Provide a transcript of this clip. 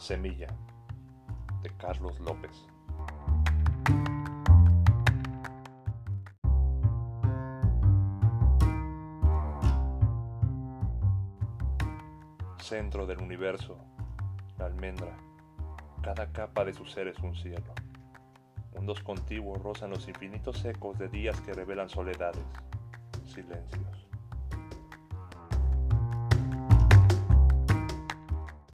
Semilla de Carlos López. Centro del universo, la almendra, cada capa de su ser es un cielo. Mundos contiguos rozan los infinitos ecos de días que revelan soledades, silencios.